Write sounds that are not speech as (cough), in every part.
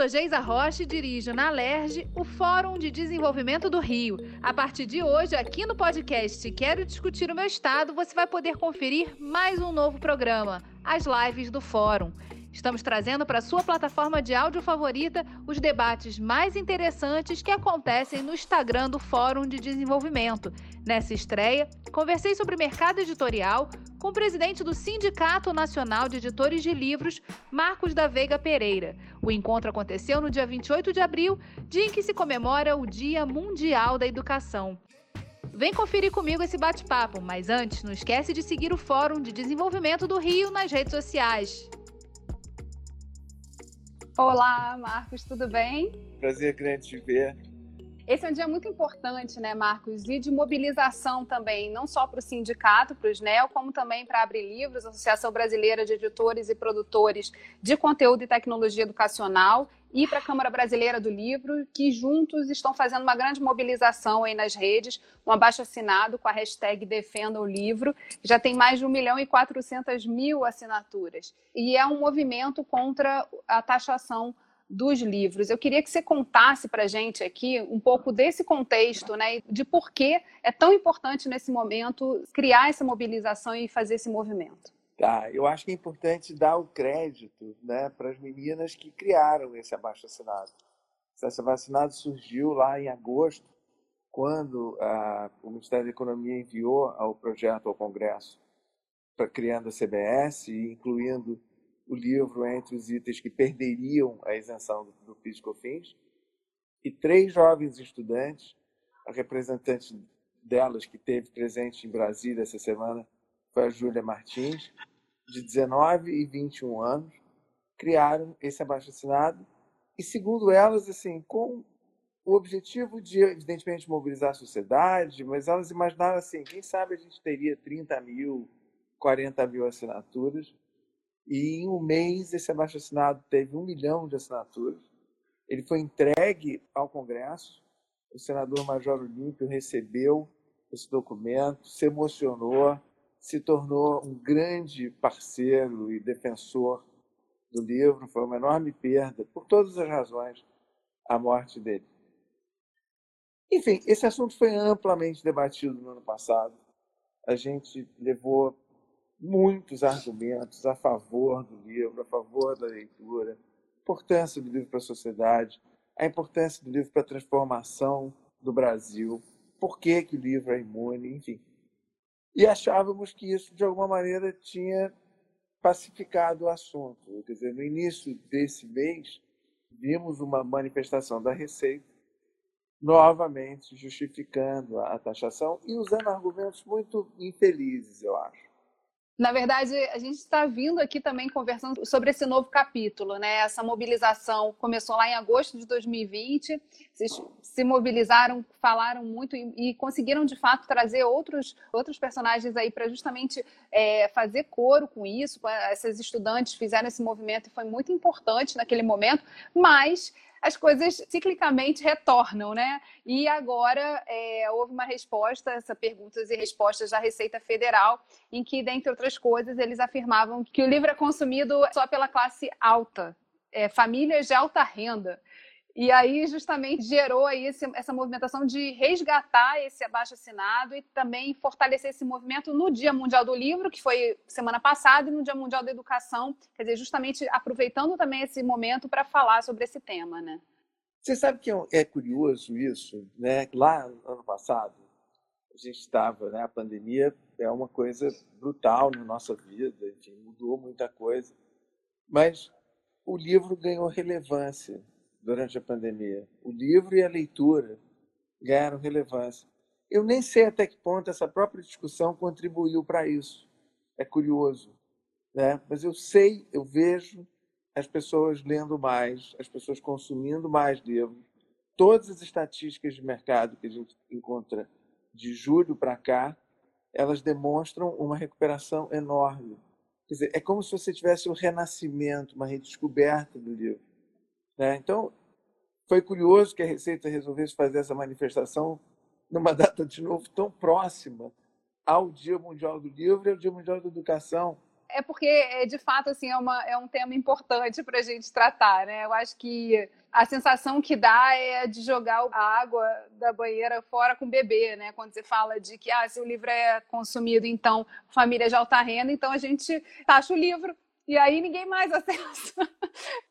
sou Geisa Rocha e dirijo na LERJ o Fórum de Desenvolvimento do Rio. A partir de hoje, aqui no podcast Quero Discutir o Meu Estado, você vai poder conferir mais um novo programa, as lives do Fórum. Estamos trazendo para sua plataforma de áudio favorita os debates mais interessantes que acontecem no Instagram do Fórum de Desenvolvimento. Nessa estreia, conversei sobre mercado editorial com o presidente do Sindicato Nacional de Editores de Livros, Marcos da Veiga Pereira. O encontro aconteceu no dia 28 de abril, dia em que se comemora o Dia Mundial da Educação. Vem conferir comigo esse bate-papo, mas antes, não esquece de seguir o Fórum de Desenvolvimento do Rio nas redes sociais. Olá, Marcos, tudo bem? Prazer grande te ver. Esse é um dia muito importante, né, Marcos? E de mobilização também, não só para o sindicato, para o SNEL, como também para Abre Livros, Associação Brasileira de Editores e Produtores de Conteúdo e Tecnologia Educacional, e para a Câmara Brasileira do Livro, que juntos estão fazendo uma grande mobilização aí nas redes, um abaixo assinado com a hashtag Defenda o Livro, já tem mais de 1 milhão e 400 mil assinaturas. E é um movimento contra a taxação dos livros. Eu queria que você contasse para a gente aqui um pouco desse contexto, né, de por que é tão importante nesse momento criar essa mobilização e fazer esse movimento. Tá, eu acho que é importante dar o crédito né, para as meninas que criaram esse abaixo-assinado. Esse abaixo-assinado surgiu lá em agosto, quando a, o Ministério da Economia enviou o projeto ao Congresso para criando a CBS, incluindo o livro entre os itens que perderiam a isenção do, do PIS/COFINS. E três jovens estudantes, a representante delas que teve presente em Brasília essa semana foi a Júlia Martins, de 19 e 21 anos, criaram esse abaixo-assinado e, segundo elas, assim, com o objetivo de, evidentemente, mobilizar a sociedade, mas elas imaginaram assim, quem sabe a gente teria 30 mil, 40 mil assinaturas, e em um mês esse abaixo-assinado teve um milhão de assinaturas, ele foi entregue ao Congresso, o senador Major Olímpio recebeu esse documento, se emocionou, se tornou um grande parceiro e defensor do livro. Foi uma enorme perda, por todas as razões, a morte dele. Enfim, esse assunto foi amplamente debatido no ano passado. A gente levou muitos argumentos a favor do livro, a favor da leitura, a importância do livro para a sociedade, a importância do livro para a transformação do Brasil, por que, que o livro é imune, enfim e achávamos que isso, de alguma maneira, tinha pacificado o assunto. Quer dizer, no início desse mês, vimos uma manifestação da Receita novamente justificando a taxação e usando argumentos muito infelizes, eu acho. Na verdade, a gente está vindo aqui também conversando sobre esse novo capítulo, né? Essa mobilização começou lá em agosto de 2020. Vocês se mobilizaram, falaram muito e, e conseguiram de fato trazer outros, outros personagens aí para justamente é, fazer coro com isso. Essas estudantes fizeram esse movimento e foi muito importante naquele momento, mas as coisas ciclicamente retornam, né? E agora é, houve uma resposta, essa perguntas e respostas da Receita Federal, em que, dentre outras coisas, eles afirmavam que o livro é consumido só pela classe alta, é, famílias de alta renda. E aí, justamente, gerou aí esse, essa movimentação de resgatar esse abaixo-assinado e também fortalecer esse movimento no Dia Mundial do Livro, que foi semana passada, e no Dia Mundial da Educação. Quer dizer, justamente aproveitando também esse momento para falar sobre esse tema, né? Você sabe que é, é curioso isso, né? Lá no ano passado, a gente estava, né? A pandemia é uma coisa brutal na nossa vida, enfim, mudou muita coisa. Mas o livro ganhou relevância durante a pandemia. O livro e a leitura ganharam relevância. Eu nem sei até que ponto essa própria discussão contribuiu para isso. É curioso, né? Mas eu sei, eu vejo as pessoas lendo mais, as pessoas consumindo mais livros. Todas as estatísticas de mercado que a gente encontra de julho para cá, elas demonstram uma recuperação enorme. Quer dizer, é como se você tivesse um renascimento, uma redescoberta do livro. Né? Então, foi curioso que a Receita resolvesse fazer essa manifestação numa (laughs) data de novo tão próxima ao Dia Mundial do Livro e ao Dia Mundial da Educação. É porque, é, de fato, assim, é, uma, é um tema importante para a gente tratar, né? Eu acho que a sensação que dá é de jogar a água da banheira fora com o bebê, né? Quando você fala de que ah, se o livro é consumido, então família de alta renda, então a gente taxa o livro e aí ninguém mais (laughs) acessa.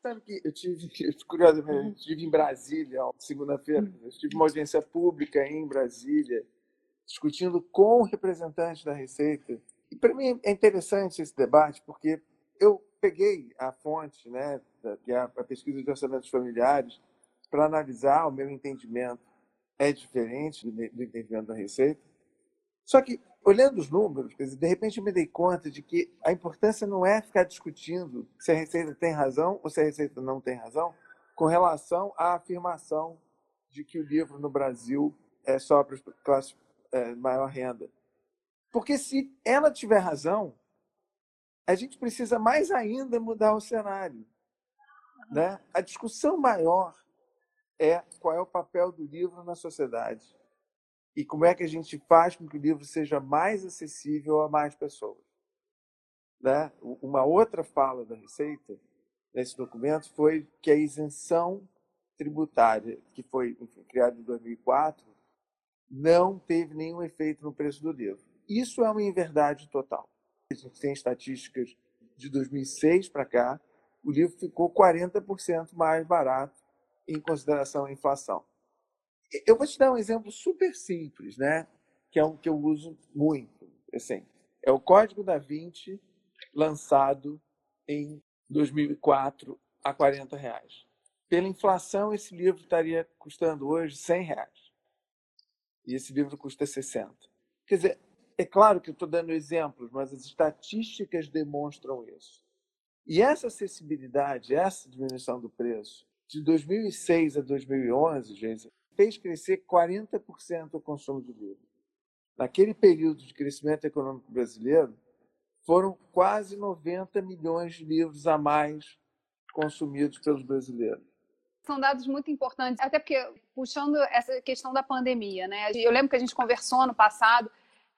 Sabe que eu tive, (laughs) curiosamente, eu estive em Brasília, segunda-feira, eu tive uma audiência pública em Brasília, discutindo com representantes da Receita. E para mim é interessante esse debate, porque eu peguei a fonte, né, que é a pesquisa de orçamentos familiares, para analisar o meu entendimento. É diferente do entendimento da Receita. Só que, olhando os números, de repente eu me dei conta de que a importância não é ficar discutindo se a Receita tem razão ou se a Receita não tem razão com relação à afirmação de que o livro no Brasil é só para as classes é, maior renda. Porque se ela tiver razão, a gente precisa mais ainda mudar o cenário. Né? A discussão maior é qual é o papel do livro na sociedade e como é que a gente faz com que o livro seja mais acessível a mais pessoas. Né? Uma outra fala da Receita nesse documento foi que a isenção tributária que foi enfim, criada em 2004 não teve nenhum efeito no preço do livro. Isso é uma inverdade total. A gente tem estatísticas de 2006 para cá, o livro ficou 40% mais barato em consideração à inflação. Eu vou te dar um exemplo super simples, né? que é um que eu uso muito. Assim, é o Código da Vinci, lançado em 2004 a 40 reais. Pela inflação, esse livro estaria custando hoje 100 reais. E esse livro custa 60. Quer dizer, é claro que eu estou dando exemplos, mas as estatísticas demonstram isso. E essa acessibilidade, essa diminuição do preço, de 2006 a 2011, gente, fez crescer 40% o consumo de livros. Naquele período de crescimento econômico brasileiro, foram quase 90 milhões de livros a mais consumidos pelos brasileiros. São dados muito importantes, até porque puxando essa questão da pandemia, né? Eu lembro que a gente conversou no passado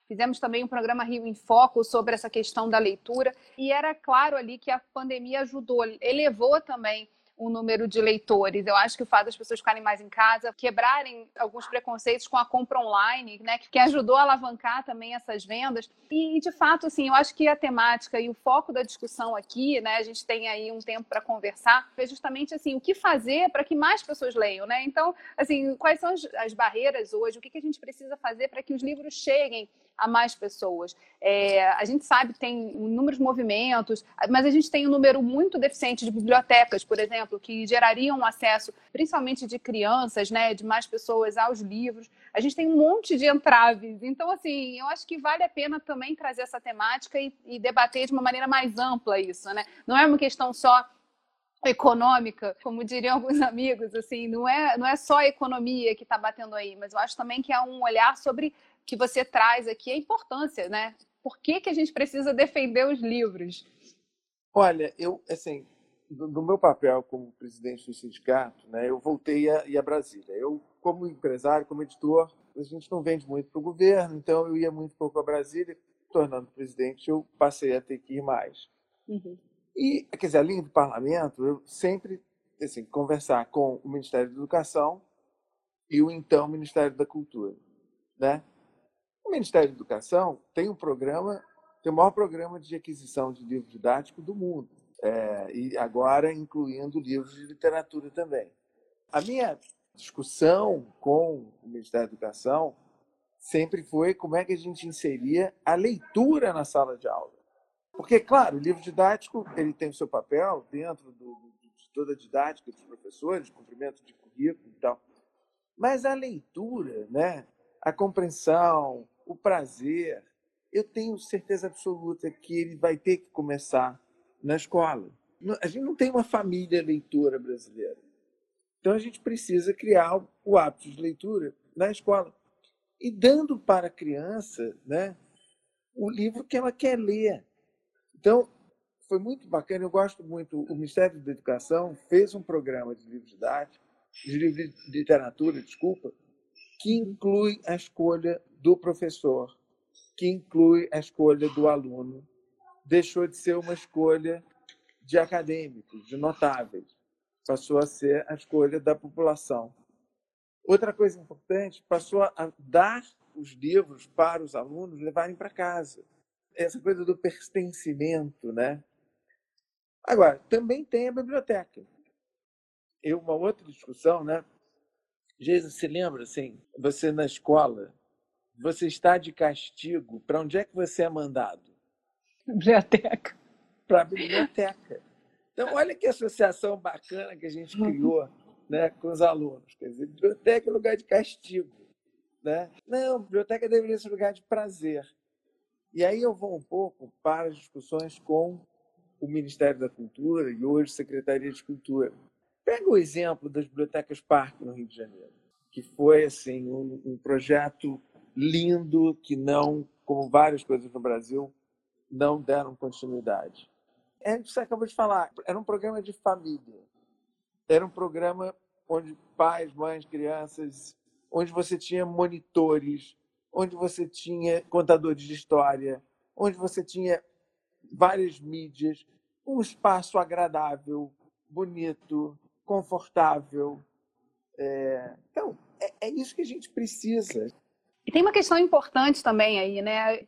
Fizemos também um programa Rio em Foco sobre essa questão da leitura e era claro ali que a pandemia ajudou, elevou também o número de leitores. Eu acho que o fato das pessoas ficarem mais em casa, quebrarem alguns preconceitos com a compra online, né, que ajudou a alavancar também essas vendas. E, de fato, assim, eu acho que a temática e o foco da discussão aqui, né, a gente tem aí um tempo para conversar, é justamente assim, o que fazer para que mais pessoas leiam, né? Então, assim, quais são as, as barreiras hoje? O que a gente precisa fazer para que os livros cheguem a mais pessoas. É, a gente sabe que tem inúmeros movimentos, mas a gente tem um número muito deficiente de bibliotecas, por exemplo, que gerariam acesso, principalmente de crianças, né, de mais pessoas aos livros. A gente tem um monte de entraves. Então, assim, eu acho que vale a pena também trazer essa temática e, e debater de uma maneira mais ampla isso, né? Não é uma questão só econômica, como diriam alguns amigos, assim, não é, não é só a economia que está batendo aí, mas eu acho também que é um olhar sobre que você traz aqui a importância, né? Por que, que a gente precisa defender os livros? Olha, eu, assim, no meu papel como presidente do sindicato, né, eu voltei a a Brasília. Eu, como empresário, como editor, a gente não vende muito para o governo, então eu ia muito pouco a Brasília. Tornando presidente, eu passei a ter que ir mais. Uhum. E, quer dizer, além do parlamento, eu sempre, assim, conversar com o Ministério da Educação e o então Ministério da Cultura, né? Ministério da Educação tem um programa, tem o maior programa de aquisição de livro didático do mundo, é, e agora incluindo livros de literatura também. A minha discussão com o Ministério da Educação sempre foi como é que a gente inseria a leitura na sala de aula. Porque, claro, o livro didático ele tem o seu papel dentro do, de toda a didática dos professores, cumprimento de currículo e tal. Mas a leitura, né, a compreensão, o prazer, eu tenho certeza absoluta que ele vai ter que começar na escola. A gente não tem uma família leitora brasileira. Então a gente precisa criar o hábito de leitura na escola. E dando para a criança né, o livro que ela quer ler. Então, foi muito bacana, eu gosto muito. O Ministério da Educação fez um programa de livro didático, de de literatura, desculpa, que inclui a escolha do professor que inclui a escolha do aluno, deixou de ser uma escolha de acadêmicos, de notáveis, passou a ser a escolha da população. Outra coisa importante, passou a dar os livros para os alunos levarem para casa. Essa coisa do pertencimento, né? Agora, também tem a biblioteca. E uma outra discussão, né? Geisa, se lembra, assim, você na escola, você está de castigo, para onde é que você é mandado? Biblioteca. Para a biblioteca. Então, olha que associação bacana que a gente uhum. criou né, com os alunos. Quer dizer, biblioteca é lugar de castigo. Né? Não, biblioteca deveria ser lugar de prazer. E aí eu vou um pouco para as discussões com o Ministério da Cultura e hoje Secretaria de Cultura. Pega o exemplo das bibliotecas Parque no Rio de Janeiro, que foi assim um, um projeto lindo que não, como várias coisas no Brasil, não deram continuidade. É o que você acabou de falar, era um programa de família. Era um programa onde pais, mães, crianças, onde você tinha monitores, onde você tinha contadores de história, onde você tinha várias mídias, um espaço agradável, bonito, confortável. É... Então, é, é isso que a gente precisa. Tem uma questão importante também aí, né?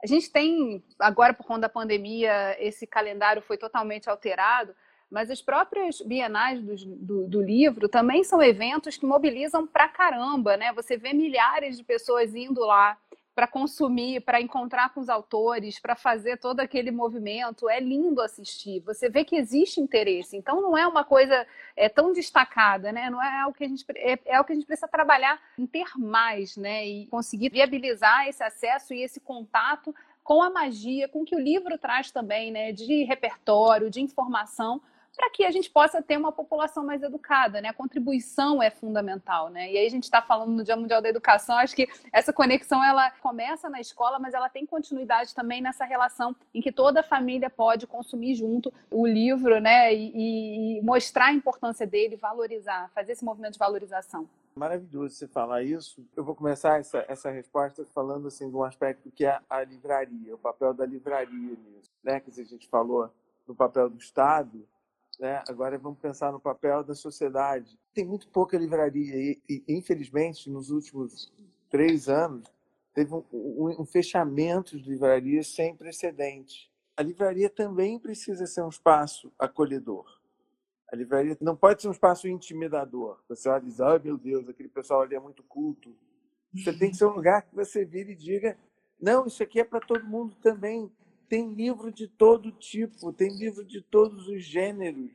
A gente tem, agora por conta da pandemia, esse calendário foi totalmente alterado, mas as próprias bienais do, do, do, livro também são eventos que mobilizam pra caramba, né? Você vê milhares de pessoas indo lá para consumir, para encontrar com os autores, para fazer todo aquele movimento. É lindo assistir. Você vê que existe interesse. Então não é uma coisa é, tão destacada, né? Não é o que a gente é, é o que a gente precisa trabalhar em ter mais, né? E conseguir viabilizar esse acesso e esse contato com a magia, com que o livro traz também, né? De repertório, de informação para que a gente possa ter uma população mais educada, né? A contribuição é fundamental, né? E aí a gente está falando no Dia Mundial da Educação, acho que essa conexão ela começa na escola, mas ela tem continuidade também nessa relação em que toda a família pode consumir junto o livro, né? E, e mostrar a importância dele, valorizar, fazer esse movimento de valorização. Maravilhoso você falar isso. Eu vou começar essa, essa resposta falando assim de um aspecto que é a livraria, o papel da livraria nisso, né? Que a gente falou no papel do Estado, né? Agora vamos pensar no papel da sociedade. Tem muito pouca livraria e, e infelizmente, nos últimos três anos, teve um, um, um fechamento de livrarias sem precedente. A livraria também precisa ser um espaço acolhedor. A livraria não pode ser um espaço intimidador. Você olha e diz, oh, meu Deus, aquele pessoal ali é muito culto. Você tem que ser um lugar que você vira e diga, não, isso aqui é para todo mundo também tem livro de todo tipo, tem livro de todos os gêneros,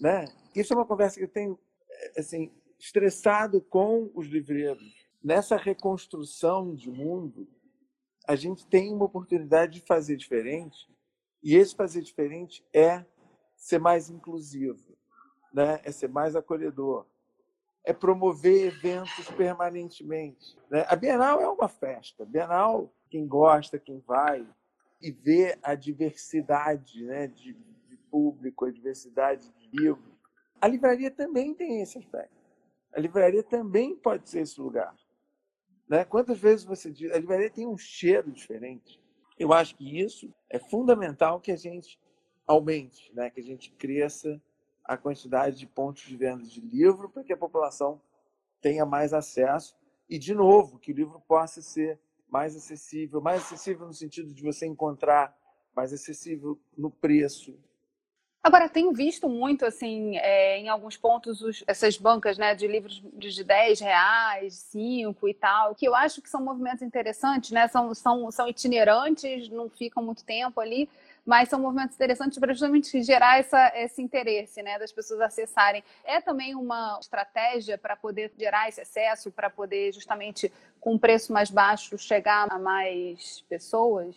né? Isso é uma conversa que eu tenho assim estressado com os livreiros. Nessa reconstrução de mundo, a gente tem uma oportunidade de fazer diferente, e esse fazer diferente é ser mais inclusivo, né? É ser mais acolhedor, é promover eventos permanentemente. Né? A Bienal é uma festa. Bienal, quem gosta, quem vai, e ver a diversidade né, de, de público, a diversidade de livros. A livraria também tem esse aspecto. A livraria também pode ser esse lugar. Né? Quantas vezes você diz, a livraria tem um cheiro diferente. Eu acho que isso é fundamental que a gente aumente, né? que a gente cresça a quantidade de pontos de venda de livro para que a população tenha mais acesso e, de novo, que o livro possa ser mais acessível, mais acessível no sentido de você encontrar, mais acessível no preço. Agora, tenho visto muito, assim, é, em alguns pontos, os, essas bancas né, de livros de 10 reais, 5 e tal, que eu acho que são movimentos interessantes, né? São, são, são itinerantes, não ficam muito tempo ali, mas são movimentos interessantes para justamente gerar essa, esse interesse, né, das pessoas acessarem. É também uma estratégia para poder gerar esse acesso, para poder justamente com um preço mais baixo chegar a mais pessoas?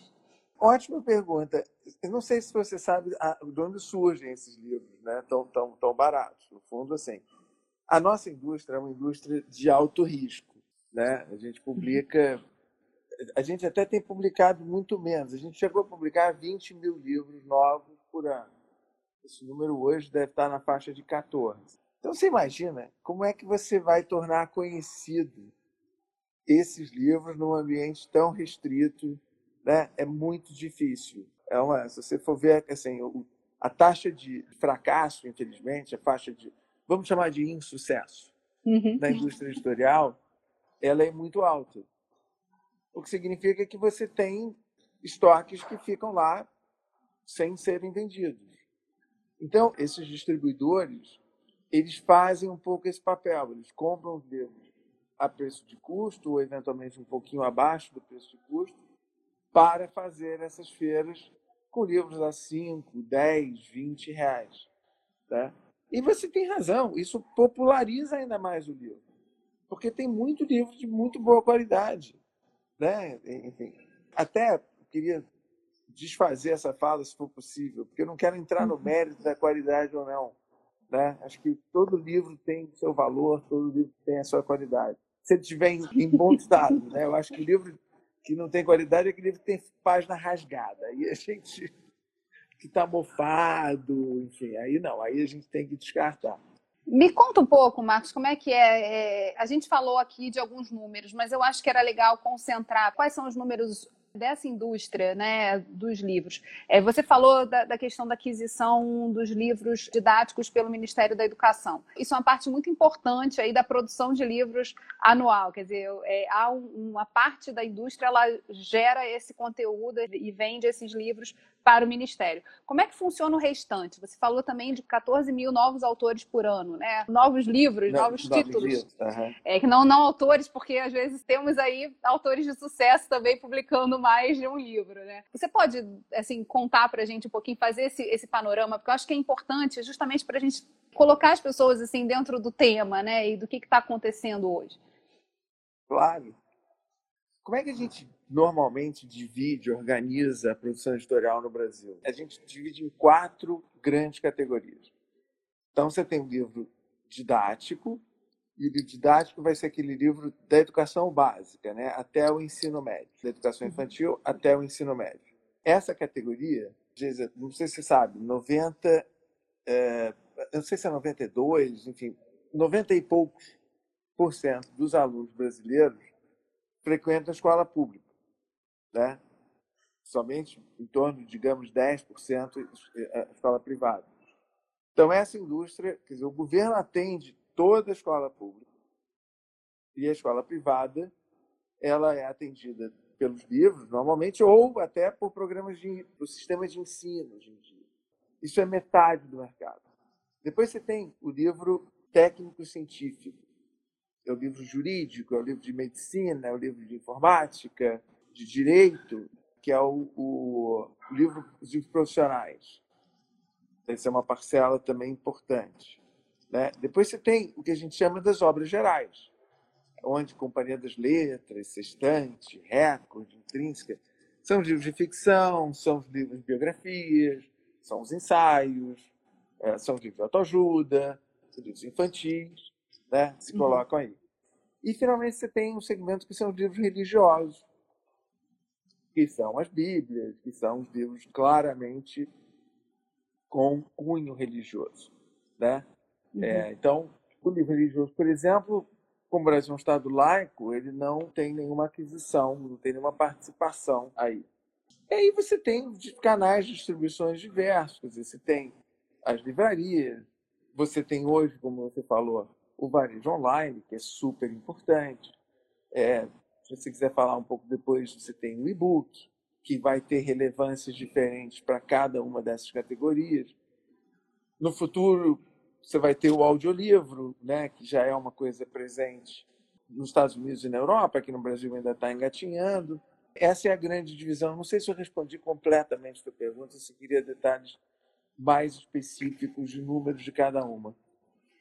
Ótima pergunta. Eu não sei se você sabe de onde surgem esses livros, né, tão tão tão baratos. No fundo, assim, a nossa indústria é uma indústria de alto risco, né? A gente publica a gente até tem publicado muito menos. A gente chegou a publicar 20 mil livros novos por ano. Esse número hoje deve estar na faixa de 14. Então você imagina como é que você vai tornar conhecido esses livros num ambiente tão restrito, né, é muito difícil. É uma, se você for ver assim, a taxa de fracasso, infelizmente, a faixa de, vamos chamar de insucesso, uhum. na indústria editorial, ela é muito alta. O que significa que você tem estoques que ficam lá sem serem vendidos. Então, esses distribuidores, eles fazem um pouco esse papel. Eles compram os livros a preço de custo, ou eventualmente um pouquinho abaixo do preço de custo, para fazer essas feiras com livros a 5, 10, 20 reais. Tá? E você tem razão, isso populariza ainda mais o livro, porque tem muito livro de muito boa qualidade. Né? Enfim, até queria desfazer essa fala, se for possível, porque eu não quero entrar no uhum. mérito da qualidade ou não. Né? Acho que todo livro tem o seu valor, todo livro tem a sua qualidade se ele estiver em, em bom (laughs) estado. Né? Eu acho que o livro que não tem qualidade é aquele livro que tem página rasgada. Aí a gente que está mofado, enfim, aí não, aí a gente tem que descartar. Me conta um pouco, Marcos, como é que é, é, A gente falou aqui de alguns números, mas eu acho que era legal concentrar quais são os números dessa indústria né, dos livros. É, você falou da, da, questão da aquisição dos livros didáticos pelo Ministério da Educação. Isso é uma parte muito importante aí da produção de livros anual. Quer dizer, é, há um, uma parte da indústria ela gera esse conteúdo e vende esses livros para o Ministério. Como é que funciona o restante? Você falou também de 14 mil novos autores por ano, né? Novos livros, não, novos títulos. Uhum. É, que não, não autores, porque às vezes temos aí autores de sucesso também publicando mais de um livro, né? Você pode, assim, contar para a gente um pouquinho, fazer esse, esse panorama, porque eu acho que é importante justamente para a gente colocar as pessoas, assim, dentro do tema, né? E do que está acontecendo hoje. Claro. Como é que a gente normalmente divide, organiza a produção editorial no Brasil? A gente divide em quatro grandes categorias. Então, você tem o livro didático, e o livro didático vai ser aquele livro da educação básica, né? até o ensino médio, da educação infantil até o ensino médio. Essa categoria, não sei se você sabe, 90, é, não sei se é 92, enfim, 90 e poucos por cento dos alunos brasileiros frequentam a escola pública né? somente em torno, digamos, 10% a escola privada. Então, essa indústria, quer dizer, o governo atende toda a escola pública e a escola privada, ela é atendida pelos livros, normalmente, ou até por programas de por sistema de ensino hoje em dia. Isso é metade do mercado. Depois você tem o livro técnico-científico, é o livro jurídico, é o livro de medicina, é o livro de informática, de direito, que é o, o livro de profissionais. Essa é uma parcela também importante. Né? Depois você tem o que a gente chama das obras gerais, onde Companhia das Letras, Sextante, Record, Intrínseca, são os livros de ficção, são os livros de biografias, são os ensaios, é, são os livros de autoajuda, os livros infantis, né? se uhum. colocam aí. E, finalmente, você tem um segmento que são os livros religiosos, que são as Bíblias, que são os livros claramente com cunho religioso. Né? Uhum. É, então, o livro religioso, por exemplo, como o Brasil é um Estado laico, ele não tem nenhuma aquisição, não tem nenhuma participação aí. E aí você tem canais de distribuições diversos, você tem as livrarias, você tem hoje, como você falou, o varejo online, que é super importante. É, se você quiser falar um pouco depois, você tem o e-book, que vai ter relevâncias diferentes para cada uma dessas categorias. No futuro, você vai ter o audiolivro, né, que já é uma coisa presente nos Estados Unidos e na Europa, aqui no Brasil ainda está engatinhando. Essa é a grande divisão. Não sei se eu respondi completamente a sua pergunta, se queria detalhes mais específicos de números de cada uma.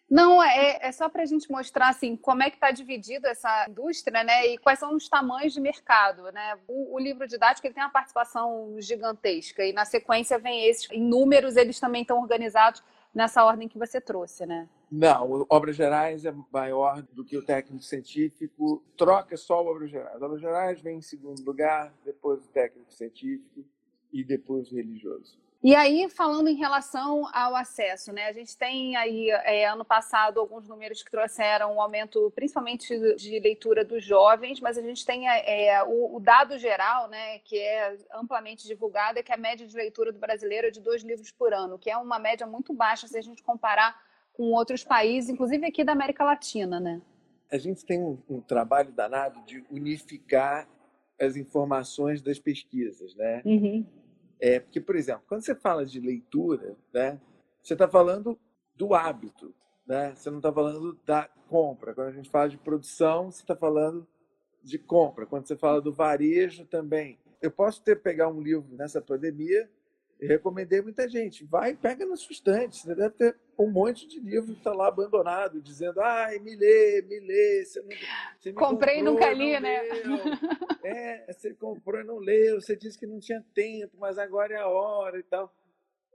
Não, é, é só para a gente mostrar assim como é que está dividida essa indústria, né? E quais são os tamanhos de mercado, né? O, o, livro didático ele tem uma participação gigantesca e na sequência vem esses. Em números eles também estão organizados nessa ordem que você trouxe, né? Não, Obras Gerais é maior do que o técnico científico. Troca só o Obras Gerais. Obras Gerais vem em segundo lugar, depois o técnico científico e depois o religioso. E aí, falando em relação ao acesso, né? A gente tem aí, é, ano passado, alguns números que trouxeram um aumento, principalmente de leitura dos jovens, mas a gente tem é, o, o, dado geral, né, que é amplamente divulgado, é que a média de leitura do brasileiro é de dois livros por ano, que é uma média muito baixa se a gente comparar com outros países, inclusive aqui da América Latina, né? A gente tem um, um trabalho danado de unificar as informações das pesquisas, né? Uhum. É, porque, por exemplo, quando você fala de leitura, né, você está falando do hábito, né? você não está falando da compra. Quando a gente fala de produção, você está falando de compra. Quando você fala do varejo também. Eu posso ter pegar um livro nessa pandemia recomendei muita gente. Vai e pega na sua estante. Você deve ter um monte de livro que está lá abandonado, dizendo: ai, me lê, me lê. Você, não, você Comprei e nunca li, né? (laughs) É, você comprou e não leu. Você disse que não tinha tempo, mas agora é a hora e tal.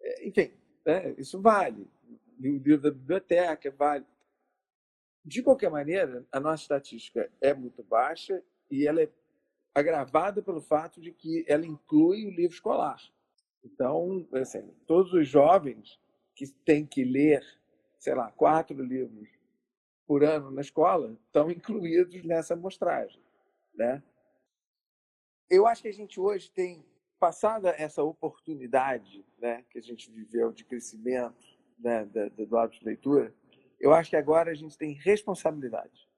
É, enfim, né, isso vale. O livro da biblioteca vale. De qualquer maneira, a nossa estatística é muito baixa e ela é agravada pelo fato de que ela inclui o livro escolar. Então, assim, todos os jovens que têm que ler, sei lá, quatro livros por ano na escola estão incluídos nessa amostragem, né? Eu acho que a gente hoje tem passada essa oportunidade, né, que a gente viveu de crescimento, né, do, do hábito de leitura. Eu acho que agora a gente tem responsabilidade.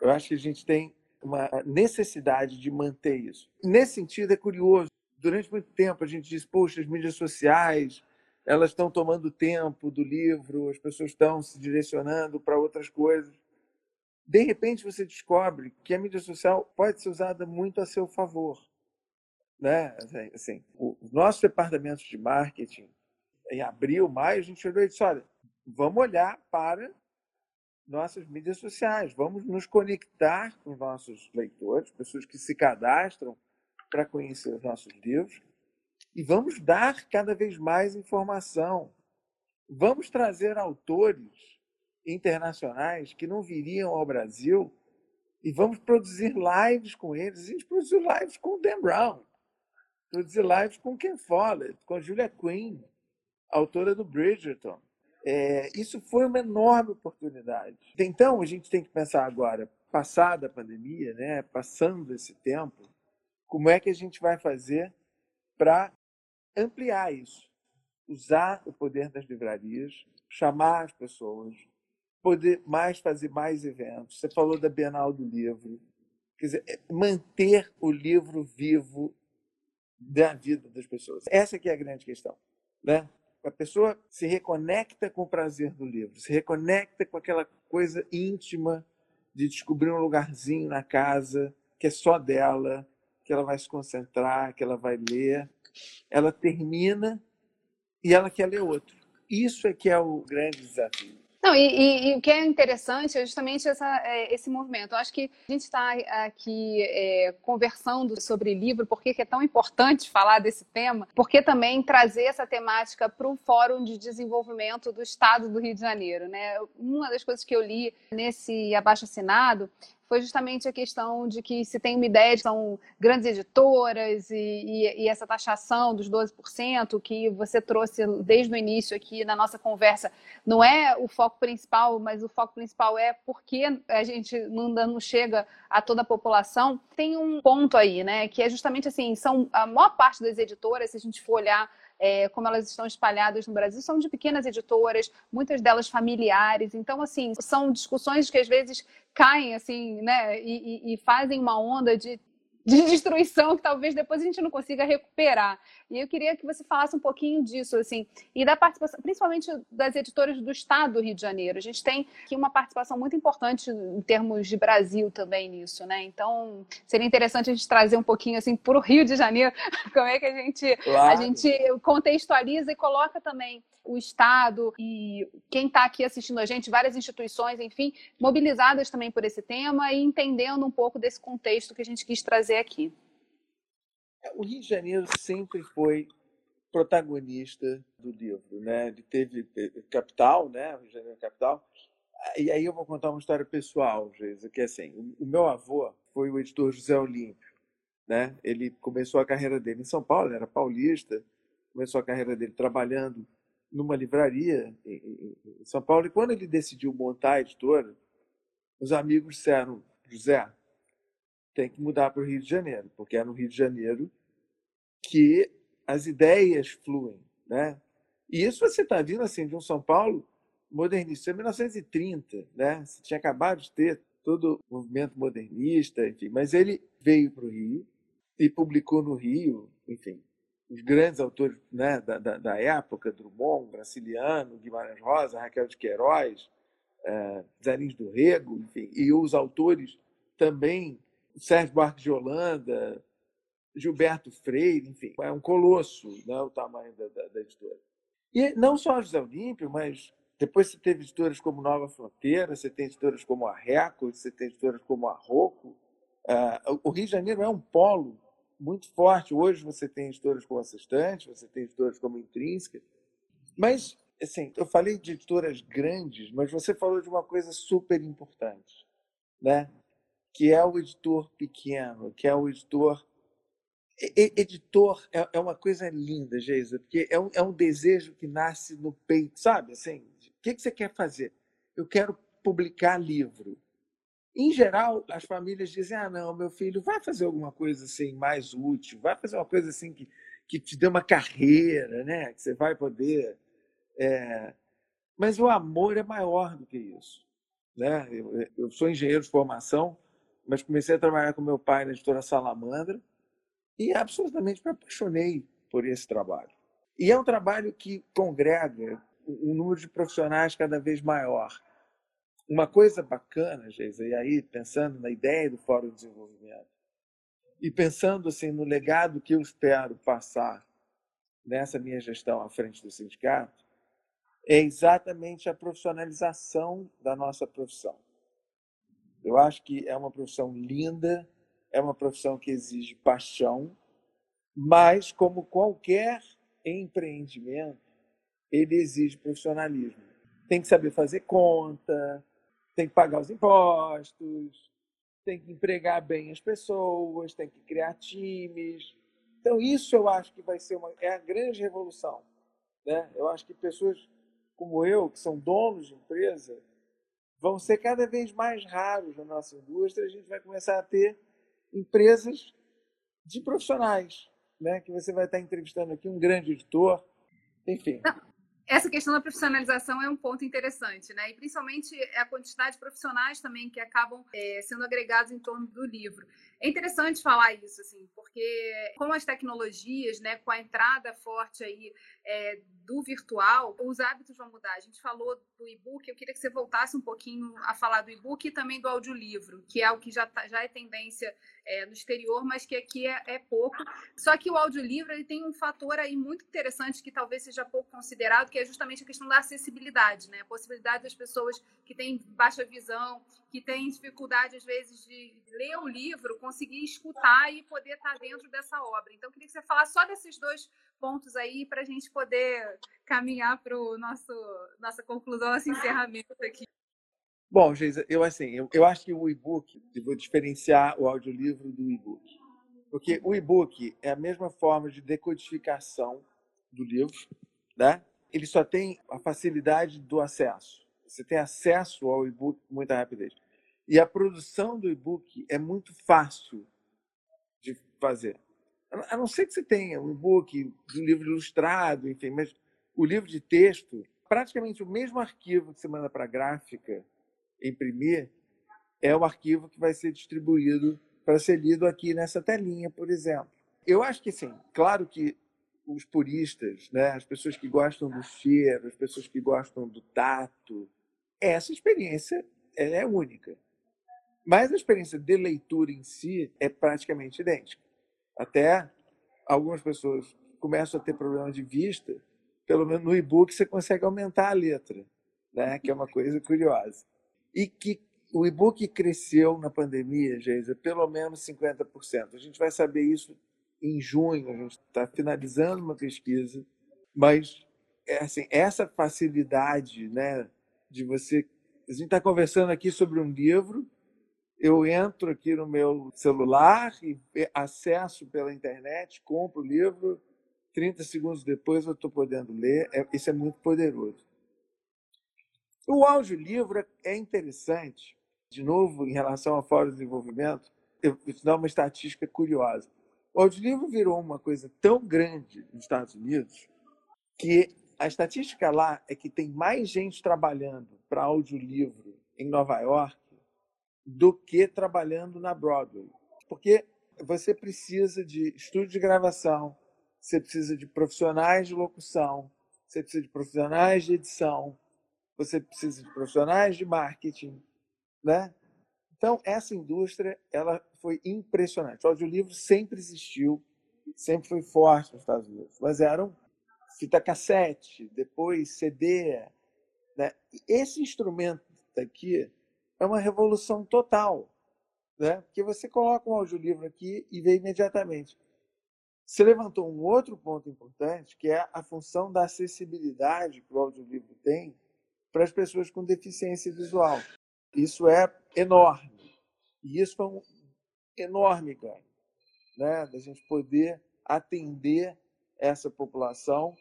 Eu acho que a gente tem uma necessidade de manter isso. Nesse sentido, é curioso durante muito tempo a gente diz, poxa, as mídias sociais, elas estão tomando tempo do livro, as pessoas estão se direcionando para outras coisas. De repente você descobre que a mídia social pode ser usada muito a seu favor. Né? Assim, assim o nosso departamento de marketing, em abril, maio, a gente olhou e disse, olha, vamos olhar para nossas mídias sociais, vamos nos conectar com os nossos leitores, pessoas que se cadastram para conhecer os nossos livros e vamos dar cada vez mais informação. Vamos trazer autores internacionais que não viriam ao Brasil e vamos produzir lives com eles. A gente produziu lives com o Dan Brown, produzir lives com Ken Follett, com Julia Quinn, autora do Bridgerton. É, isso foi uma enorme oportunidade. Então, a gente tem que pensar agora, passada a pandemia, né, passando esse tempo, como é que a gente vai fazer para ampliar isso? Usar o poder das livrarias, chamar as pessoas, poder mais fazer mais eventos. Você falou da Bienal do Livro. Quer dizer, é manter o livro vivo da vida das pessoas. Essa que é a grande questão. Né? A pessoa se reconecta com o prazer do livro, se reconecta com aquela coisa íntima de descobrir um lugarzinho na casa que é só dela, que ela vai se concentrar, que ela vai ler. Ela termina e ela quer ler outro. Isso é que é o grande desafio. Não, e, e, e, o que é interessante é justamente essa, é, esse movimento. Eu acho que a gente está aqui é, conversando sobre livro, porque é tão importante falar desse tema, porque também trazer essa temática para o Fórum de Desenvolvimento do Estado do Rio de Janeiro. Né? Uma das coisas que eu li nesse abaixo assinado foi justamente a questão de que se tem uma ideia de são grandes editoras e, e, e, essa taxação dos 12% que você trouxe desde o início aqui na nossa conversa não é o foco principal, mas o foco principal é porque a gente não, não chega a toda a população. Tem um ponto aí, né, que é justamente assim, são a maior parte das editoras, se a gente for olhar é, como elas estão espalhadas no Brasil, são de pequenas editoras, muitas delas familiares. Então, assim, são discussões que às vezes caem, assim, né, e, e, e fazem uma onda de de destruição que talvez depois a gente não consiga recuperar. E eu queria que você falasse um pouquinho disso, assim, e da participação, principalmente das editoras do Estado do Rio de Janeiro. A gente tem aqui uma participação muito importante em termos de Brasil também nisso, né? Então, seria interessante a gente trazer um pouquinho assim para o Rio de Janeiro, (laughs) como é que a gente claro. a gente contextualiza e coloca também o Estado e quem está aqui assistindo a gente, várias instituições, enfim, mobilizadas também por esse tema e entendendo um pouco desse contexto que a gente quis trazer aqui. É, o Rio de Janeiro sempre foi protagonista do livro, né? Ele teve capital, né? Rio de Janeiro é capital. E aí eu vou contar uma história pessoal, Geisa, que é assim, o meu avô foi o editor José Olímpio, né? Ele começou a carreira dele em São Paulo, era paulista, começou a carreira dele trabalhando numa livraria em, São Paulo. E quando ele decidiu montar a editora, os amigos disseram: José, tem que mudar para o Rio de Janeiro, porque é no Rio de Janeiro que as ideias fluem, né? E isso você está vindo assim de um São Paulo modernista, em 1930, né? Você tinha acabado de ter todo o movimento modernista, enfim, mas ele veio para o Rio e publicou no Rio, enfim, os grandes autores né, da, da, da, época, Drummond, Graciliano, Guimarães Rosa, Raquel de Queiroz, é, Zé Lins do Rego, enfim, e os autores também, Sérgio Buarque de Holanda, Gilberto Freire, enfim, é um colosso né, o tamanho da, da, da editora. E não só a José Olímpio, mas depois você teve editoras como Nova Fronteira, você tem editoras como a Record, você tem editoras como a Rocco. Uh, o Rio de Janeiro é um polo muito forte. Hoje você tem editoras como a Sextante, você tem editoras como Intrínseca. Mas, assim, eu falei de editoras grandes, mas você falou de uma coisa super importante, né? que é o editor pequeno, que é o editor. Editor é, é uma coisa linda, Geisa, porque é um, é um desejo que nasce no peito, sabe? Assim, o que você quer fazer? Eu quero publicar livro. Em geral, as famílias dizem: ah, não, meu filho, vai fazer alguma coisa assim mais útil, vai fazer uma coisa assim que, que te dê uma carreira, né? que você vai poder. É... Mas o amor é maior do que isso. Né? Eu, eu sou engenheiro de formação, mas comecei a trabalhar com meu pai na editora Salamandra e absolutamente me apaixonei por esse trabalho. E é um trabalho que congrega um número de profissionais cada vez maior uma coisa bacana, Geisa, e aí pensando na ideia do Fórum de Desenvolvimento e pensando assim no legado que eu espero passar nessa minha gestão à frente do sindicato, é exatamente a profissionalização da nossa profissão. Eu acho que é uma profissão linda, é uma profissão que exige paixão, mas como qualquer empreendimento, ele exige profissionalismo. Tem que saber fazer conta, tem que pagar os impostos, tem que empregar bem as pessoas, tem que criar times. Então, isso eu acho que vai ser uma, é a grande revolução. Né? Eu acho que pessoas como eu, que são donos de empresa, vão ser cada vez mais raros na nossa indústria. A gente vai começar a ter empresas de profissionais, né? que você vai estar entrevistando aqui um grande editor, enfim essa questão da profissionalização é um ponto interessante, né? E principalmente a quantidade de profissionais também que acabam é, sendo agregados em torno do livro. É interessante falar isso, assim, porque com as tecnologias, né, com a entrada forte aí é, do virtual, os hábitos vão mudar. A gente falou do e-book, eu queria que você voltasse um pouquinho a falar do e-book e também do audiolivro, que é o que já, tá, já é tendência é, no exterior, mas que aqui é, é, pouco. Só que o audiolivro ele tem um fator aí muito interessante que talvez seja pouco considerado, que é justamente a questão da acessibilidade, né? A possibilidade das pessoas que têm baixa visão, que têm dificuldade às vezes de ler o livro, conseguir escutar e poder estar dentro dessa obra. Então, queria que você falasse só desses dois pontos aí para a gente poder caminhar para o nosso nossa conclusão, nosso encerramento aqui. Bom, Geisa, eu assim, eu, eu acho que o e-book, vou diferenciar o audiolivro do e-book. Porque o e-book é a mesma forma de decodificação do livro, né? Ele só tem a facilidade do acesso. Você tem acesso ao e-book com muita rapidez. E a produção do e-book é muito fácil de fazer. A não ser que você tenha um e-book, um livro ilustrado, enfim, mas o livro de texto, praticamente o mesmo arquivo que você manda para a gráfica imprimir, é o arquivo que vai ser distribuído para ser lido aqui nessa telinha, por exemplo. Eu acho que, sim, claro que os puristas, né, as pessoas que gostam do cheiro, as pessoas que gostam do tato, essa experiência é única. Mas a experiência de leitura em si é praticamente idêntica. Até algumas pessoas começam a ter problema de vista, pelo menos no e-book você consegue aumentar a letra, né? que é uma coisa curiosa. E que o e-book cresceu na pandemia, Geisa, pelo menos 50%. A gente vai saber isso em junho, a gente está finalizando uma pesquisa, mas é assim, essa facilidade né, de você. A gente está conversando aqui sobre um livro eu entro aqui no meu celular e acesso pela internet, compro o livro, 30 segundos depois eu estou podendo ler. É, isso é muito poderoso. O audiolivro é interessante, de novo, em relação ao Fórum de Desenvolvimento, eu vou te dar uma estatística curiosa. O audiolivro virou uma coisa tão grande nos Estados Unidos que a estatística lá é que tem mais gente trabalhando para audiolivro em Nova York do que trabalhando na Broadway. Porque você precisa de estúdio de gravação, você precisa de profissionais de locução, você precisa de profissionais de edição, você precisa de profissionais de marketing, né? Então, essa indústria, ela foi impressionante. O audiolivro sempre existiu, sempre foi forte nos Estados Unidos, mas eram fita cassete, depois CD, né? Esse instrumento aqui é uma revolução total, né? Porque você coloca um audiolivro aqui e vê imediatamente. Você levantou um outro ponto importante, que é a função da acessibilidade que o audiolivro tem para as pessoas com deficiência visual. Isso é enorme. E isso foi um enorme ganho, né? da gente poder atender essa população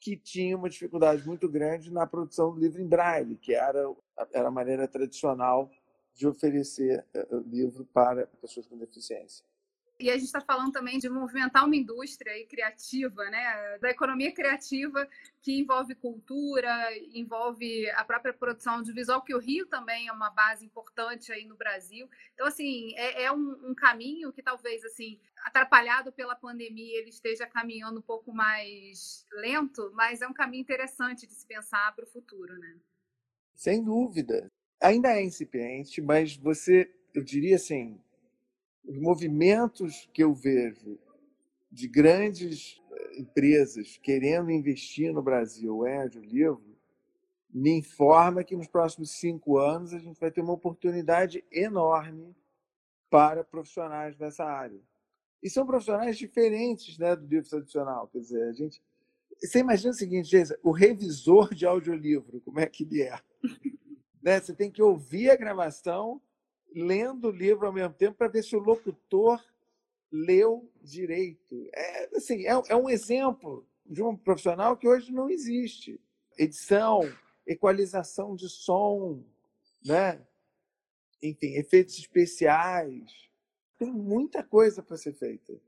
que tinha uma dificuldade muito grande na produção do livro em braille, que era, era a maneira tradicional de oferecer eh, livro para pessoas com deficiência. E a gente está falando também de movimentar uma indústria criativa, né? da economia criativa que envolve cultura, envolve a própria produção audiovisual, que o Rio também é uma base importante aí no Brasil. Então, assim, é, é um, um, caminho que talvez, assim, atrapalhado pela pandemia, ele esteja caminhando um pouco mais lento, mas é um caminho interessante de se pensar para o futuro, né? Sem dúvida. Ainda é incipiente, mas você, eu diria assim, os movimentos que eu vejo de grandes eh, empresas querendo investir no Brasil em audiolivro me informa que nos próximos cinco anos a gente vai ter uma oportunidade enorme para profissionais dessa área. E são profissionais diferentes né, do livro tradicional. Quer dizer, a gente. Você imagina o seguinte, Geisa, o revisor de audiolivro, como é que ele é? (laughs) né? Você tem que ouvir a gravação lendo o livro ao mesmo tempo para ver se o locutor leu direito. É, assim, é, é um exemplo de um profissional que hoje não existe. Edição, equalização de som, né? enfim, efeitos especiais. Tem muita coisa para ser feita.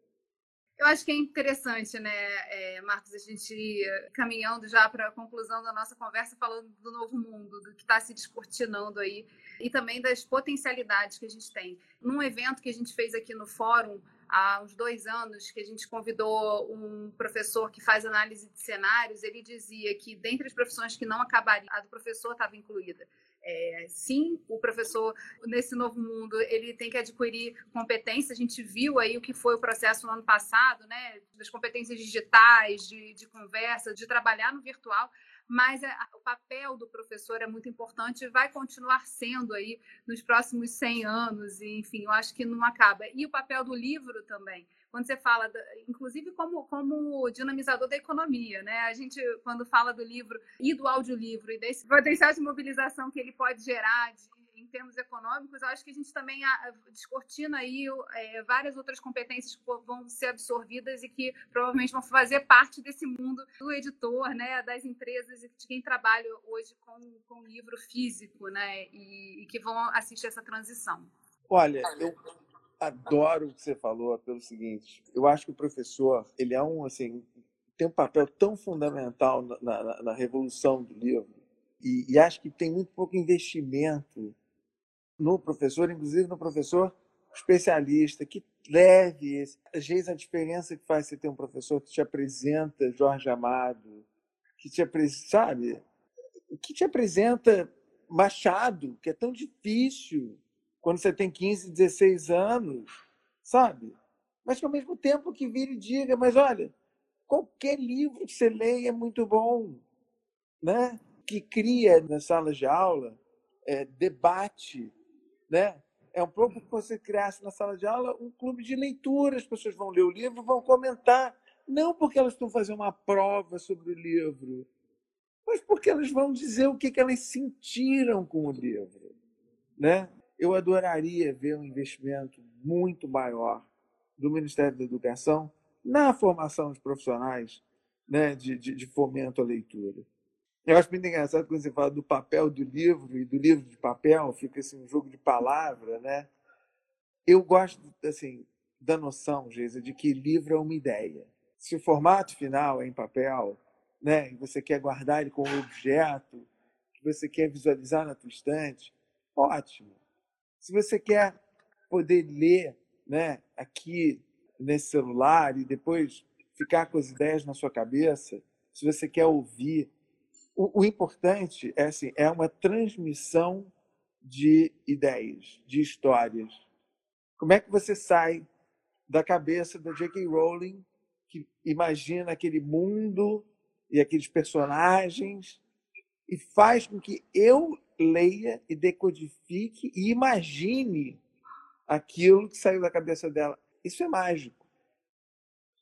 Eu acho que é interessante, né, é, Marcos, a gente ir caminhando já para a conclusão da nossa conversa, falando do novo mundo, do que está se descortinando aí, e também das potencialidades que a gente tem. Num evento que a gente fez aqui no fórum, há uns dois anos, que a gente convidou um professor que faz análise de cenários, ele dizia que, dentre as profissões que não acabariam, a do professor estava incluída. É, sim, o professor nesse novo mundo ele tem que adquirir competências. A gente viu aí o que foi o processo no ano passado, né, das competências digitais, de, de conversa, de trabalhar no virtual. Mas a, o papel do professor é muito importante e vai continuar sendo aí nos próximos 100 anos. E, enfim, eu acho que não acaba. E o papel do livro também quando você fala, inclusive como, como dinamizador da economia, né? A gente, quando fala do livro e do audiolivro e desse potencial de mobilização que ele pode gerar de, em termos econômicos, eu acho que a gente também descortina aí é, várias outras competências que vão ser absorvidas e que provavelmente vão fazer parte desse mundo do editor, né? Das empresas e de quem trabalha hoje com, com livro físico, né? E, e que vão assistir essa transição. Olha, eu adoro o que você falou pelo seguinte. Eu acho que o professor, ele é um, assim, tem um papel tão fundamental na, na, na revolução do livro. E, e, acho que tem muito pouco investimento no professor, inclusive no professor especialista, que leve esse. Às vezes a diferença que faz você ter um professor que te apresenta Jorge Amado, que te apresenta, sabe? Que te apresenta Machado, que é tão difícil quando você tem 15, 16 anos, sabe? Mas que ao mesmo tempo que vire e diga, mas olha, qualquer livro que você leia é muito bom, né? Que cria nas salas de aula é, debate, né? É um pouco que você criasse na sala de aula um clube de leitura, as pessoas vão ler o livro, vão comentar, não porque elas estão fazendo uma prova sobre o livro, mas porque elas vão dizer o que, que elas sentiram com o livro, né? Eu adoraria ver um investimento muito maior do Ministério da Educação na formação de profissionais né, de, de, de fomento à leitura. Eu acho muito engraçado quando você fala do papel do livro e do livro de papel, fica assim um jogo de palavra, né? Eu gosto assim da noção, Geisa, de que livro é uma ideia. Se o formato final é em papel, né, e você quer guardar ele como objeto, que você quer visualizar na tua estante, ótimo. Se você quer poder ler, né, aqui nesse celular e depois ficar com as ideias na sua cabeça, se você quer ouvir, o, o importante é assim, é uma transmissão de ideias, de histórias. Como é que você sai da cabeça da J.K. Rowling, que imagina aquele mundo e aqueles personagens e faz com que eu leia e decodifique e imagine aquilo que saiu da cabeça dela. Isso é mágico.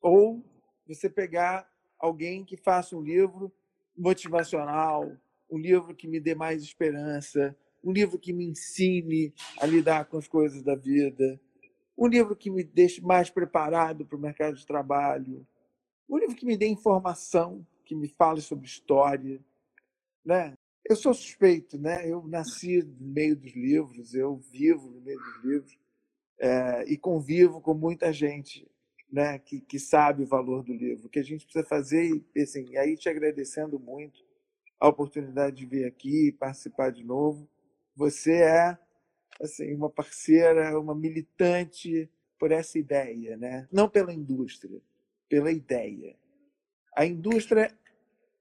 Ou você pegar alguém que faça um livro motivacional, um livro que me dê mais esperança, um livro que me ensine a lidar com as coisas da vida, um livro que me deixe mais preparado para o mercado de trabalho, um livro que me dê informação, que me fale sobre história, né? Eu sou suspeito, né? Eu nasci no meio dos livros, eu vivo no meio dos livros é, e convivo com muita gente né, que, que sabe o valor do livro. O que a gente precisa fazer, e assim, aí te agradecendo muito a oportunidade de vir aqui e participar de novo. Você é assim uma parceira, uma militante por essa ideia, né? Não pela indústria, pela ideia. A indústria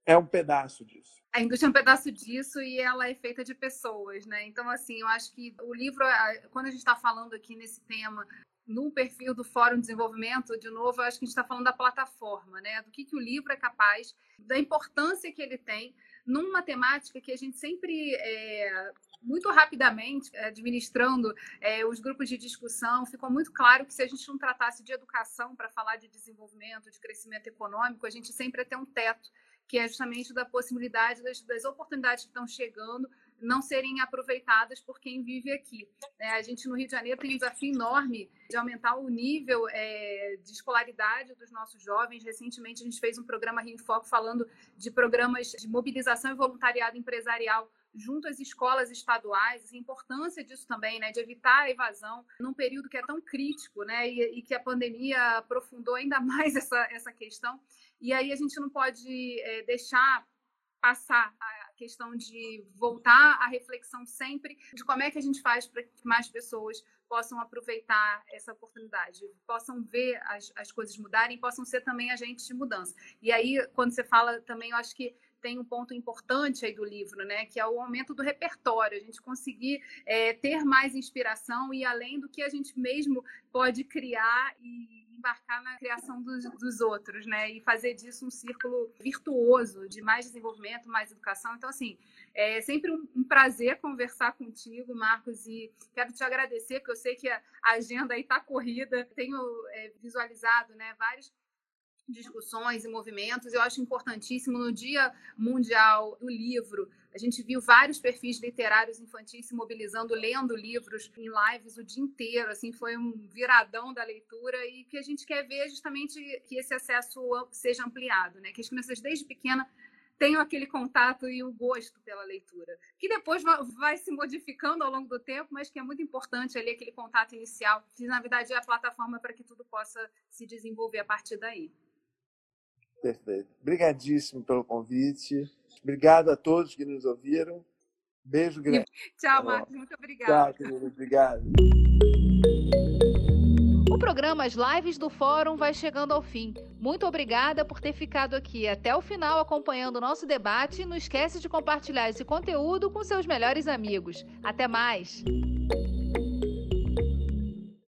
é um pedaço disso. A indústria é um pedaço disso e ela é feita de pessoas, né? Então, assim, eu acho que o livro, quando a gente está falando aqui nesse tema no perfil do Fórum de Desenvolvimento, de novo, eu acho que a gente está falando da plataforma, né? Do que, que o livro é capaz, da importância que ele tem numa temática que a gente sempre, é, muito rapidamente, administrando é, os grupos de discussão, ficou muito claro que se a gente não tratasse de educação para falar de desenvolvimento, de crescimento econômico, a gente sempre ia ter um teto, que é justamente da possibilidade das, das oportunidades que estão chegando não serem aproveitadas por quem vive aqui. É, a gente no Rio de Janeiro tem um desafio enorme de aumentar o nível é, de escolaridade dos nossos jovens. Recentemente a gente fez um programa Rio em Foco falando de programas de mobilização e voluntariado empresarial junto às escolas estaduais, a importância disso também, né, de evitar a evasão num período que é tão crítico, né, e, e que a pandemia aprofundou ainda (laughs) mais essa, essa questão. E aí a gente não pode é, deixar passar a questão de voltar à reflexão sempre de como é que a gente faz para que mais pessoas possam aproveitar essa oportunidade, possam ver as, as coisas mudarem, possam ser também agentes de mudança. E aí, quando você fala também, eu acho que tem um ponto importante aí do livro, né, que é o aumento do repertório, a gente conseguir é, ter mais inspiração e além do que a gente mesmo pode criar e embarcar na criação dos, dos outros, né? E fazer disso um círculo virtuoso de mais desenvolvimento, mais educação. Então, assim, é sempre um, um prazer conversar contigo, Marcos, e quero te agradecer, porque eu sei que a agenda aí está corrida. Tenho é, visualizado, né, vários discussões e movimentos. Eu acho importantíssimo no Dia Mundial do Livro. A gente viu vários perfis literários infantis se mobilizando, lendo livros em lives o dia inteiro. Assim, foi um viradão da leitura e que a gente quer ver é justamente que esse acesso seja ampliado, né? Que as crianças desde pequena tenham aquele contato e o gosto pela leitura, que depois vai se modificando ao longo do tempo, mas que é muito importante ali aquele contato inicial, que na verdade é a plataforma para que tudo possa se desenvolver a partir daí. Perfeito. Obrigadíssimo pelo convite. Obrigado a todos que nos ouviram. Beijo grande. (laughs) Tchau, Marcos. Muito obrigada. Tchau, querido. Obrigado. O programa As Lives do Fórum vai chegando ao fim. Muito obrigada por ter ficado aqui até o final acompanhando o nosso debate. Não esquece de compartilhar esse conteúdo com seus melhores amigos. Até mais!